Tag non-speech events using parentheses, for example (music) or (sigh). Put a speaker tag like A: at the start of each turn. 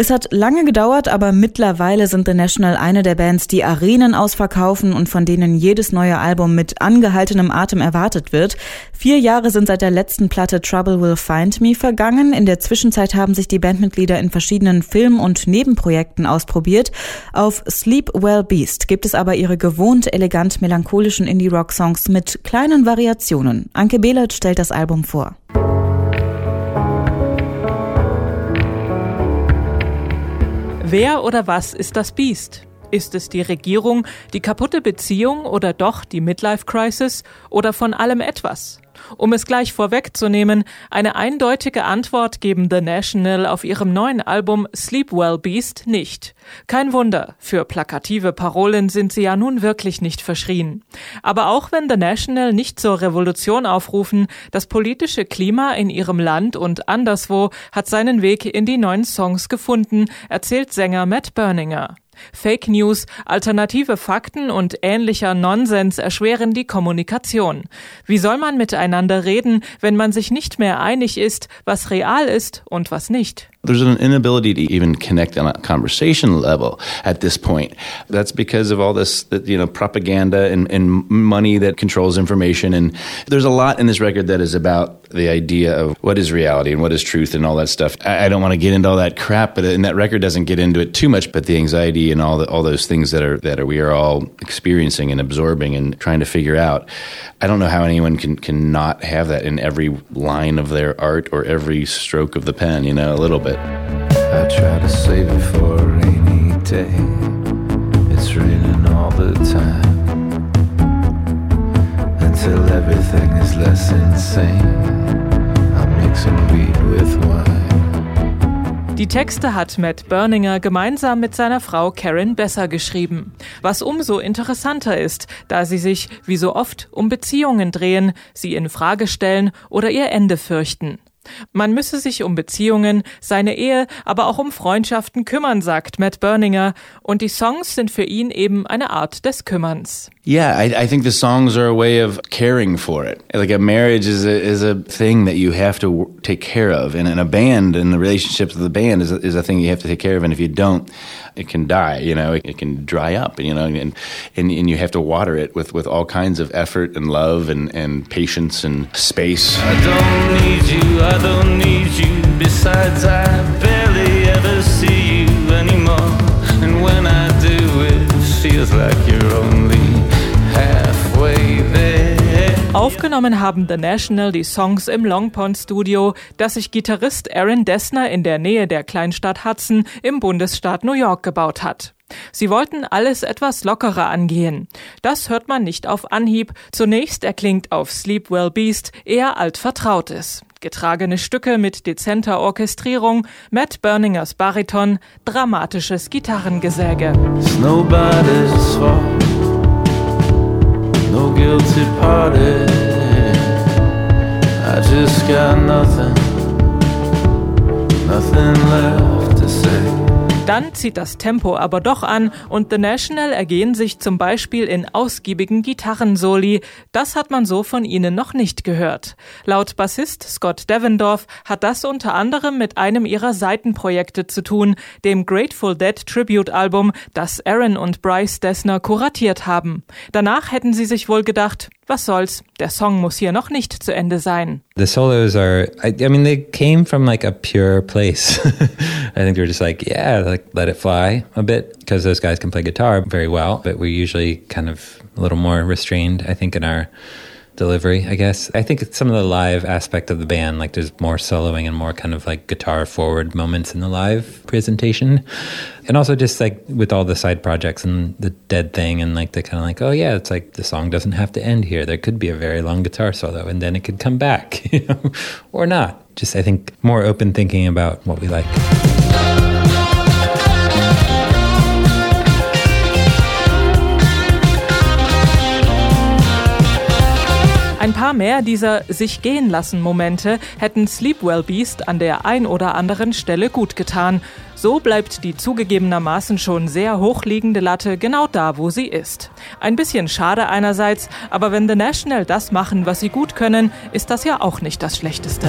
A: Es hat lange gedauert, aber mittlerweile sind The National eine der Bands, die Arenen ausverkaufen und von denen jedes neue Album mit angehaltenem Atem erwartet wird. Vier Jahre sind seit der letzten Platte Trouble Will Find Me vergangen. In der Zwischenzeit haben sich die Bandmitglieder in verschiedenen Film- und Nebenprojekten ausprobiert. Auf Sleep Well Beast gibt es aber ihre gewohnt elegant melancholischen Indie-Rock-Songs mit kleinen Variationen. Anke Behlert stellt das Album vor.
B: Wer oder was ist das Biest? Ist es die Regierung, die kaputte Beziehung oder doch die Midlife Crisis oder von allem etwas? Um es gleich vorwegzunehmen, eine eindeutige Antwort geben The National auf ihrem neuen Album Sleep Well Beast nicht. Kein Wunder, für plakative Parolen sind sie ja nun wirklich nicht verschrien. Aber auch wenn The National nicht zur Revolution aufrufen, das politische Klima in ihrem Land und anderswo hat seinen Weg in die neuen Songs gefunden, erzählt Sänger Matt Berninger. Fake News, alternative Fakten und ähnlicher Nonsens erschweren die Kommunikation. Wie soll man miteinander reden, wenn man sich nicht mehr einig ist, was real ist und was nicht?
C: There's an inability to even connect on a conversation level at this point. That's because of all this, you know, propaganda and, and money that controls information. And there's a lot in this record that is about the idea of what is reality and what is truth and all that stuff. I, I don't want to get into all that crap, but uh, and that record doesn't get into it too much. But the anxiety and all the, all those things that are that are, we are all experiencing and absorbing and trying to figure out. I don't know how anyone can can not have that in every line of their art or every stroke of the pen. You know, a little bit.
D: I try to save it for a rainy day. It's raining all the time. Until everything is less insane. I'm mixing weed with wine.
B: Die Texte hat Matt Berninger gemeinsam mit seiner Frau Karen Besser geschrieben. Was umso interessanter ist, da sie sich, wie so oft, um Beziehungen drehen, sie in Frage stellen oder ihr Ende fürchten. Man müsse sich um Beziehungen, seine Ehe, aber auch um Freundschaften kümmern, sagt Matt Berninger. Und die Songs sind für ihn eben eine Art des Kümmerns.
C: Yeah, I, I think the songs are a way of caring for it. Like a marriage is a, is a thing that you have to take care of. And in a band, and the relationships of the band is a, is a thing you have to take care of. And if you don't, it can die, you know, it, it can dry up, you know, and, and, and you have to water it with, with all kinds of effort and love and, and patience and space.
D: I don't need you, I don't need you. Besides, I barely ever see you anymore. And when I do, it feels like you're only
B: Aufgenommen haben The National die Songs im Long Pond Studio, das sich Gitarrist Aaron Dessner in der Nähe der Kleinstadt Hudson im Bundesstaat New York gebaut hat. Sie wollten alles etwas lockerer angehen. Das hört man nicht auf Anhieb. Zunächst erklingt auf Sleep Well Beast eher altvertrautes. Getragene Stücke mit dezenter Orchestrierung, Matt Berningers Bariton, dramatisches Gitarrengesäge.
D: Nobody's fault. No guilty party. Just got nothing, nothing left to say.
B: Dann zieht das Tempo aber doch an und The National ergehen sich zum Beispiel in ausgiebigen Gitarrensoli. Das hat man so von ihnen noch nicht gehört. Laut Bassist Scott Devendorf hat das unter anderem mit einem ihrer Seitenprojekte zu tun, dem Grateful Dead Tribute Album, das Aaron und Bryce Dessner kuratiert haben. Danach hätten sie sich wohl gedacht, was soll's, der Song muss hier noch nicht zu Ende sein.
E: The solos are, I, I mean, they came from like a pure place. (laughs) I think they were just like, yeah, like let it fly a bit because those guys can play guitar very well, but we're usually kind of a little more restrained, I think, in our delivery, I guess. I think some of the live aspect of the band, like there's more soloing and more kind of like guitar forward moments in the live presentation. And also just like with all the side projects and the dead thing and like the kind of like, oh yeah, it's like the song doesn't have to end here. There could be a very long guitar solo and then it could come back, (laughs) you know, or not. Just I think more open thinking about what we like.
B: Ein paar mehr dieser sich gehen lassen Momente hätten Sleepwell Beast an der ein oder anderen Stelle gut getan. So bleibt die zugegebenermaßen schon sehr hochliegende Latte genau da, wo sie ist. Ein bisschen schade einerseits, aber wenn The National das machen, was sie gut können, ist das ja auch nicht das Schlechteste.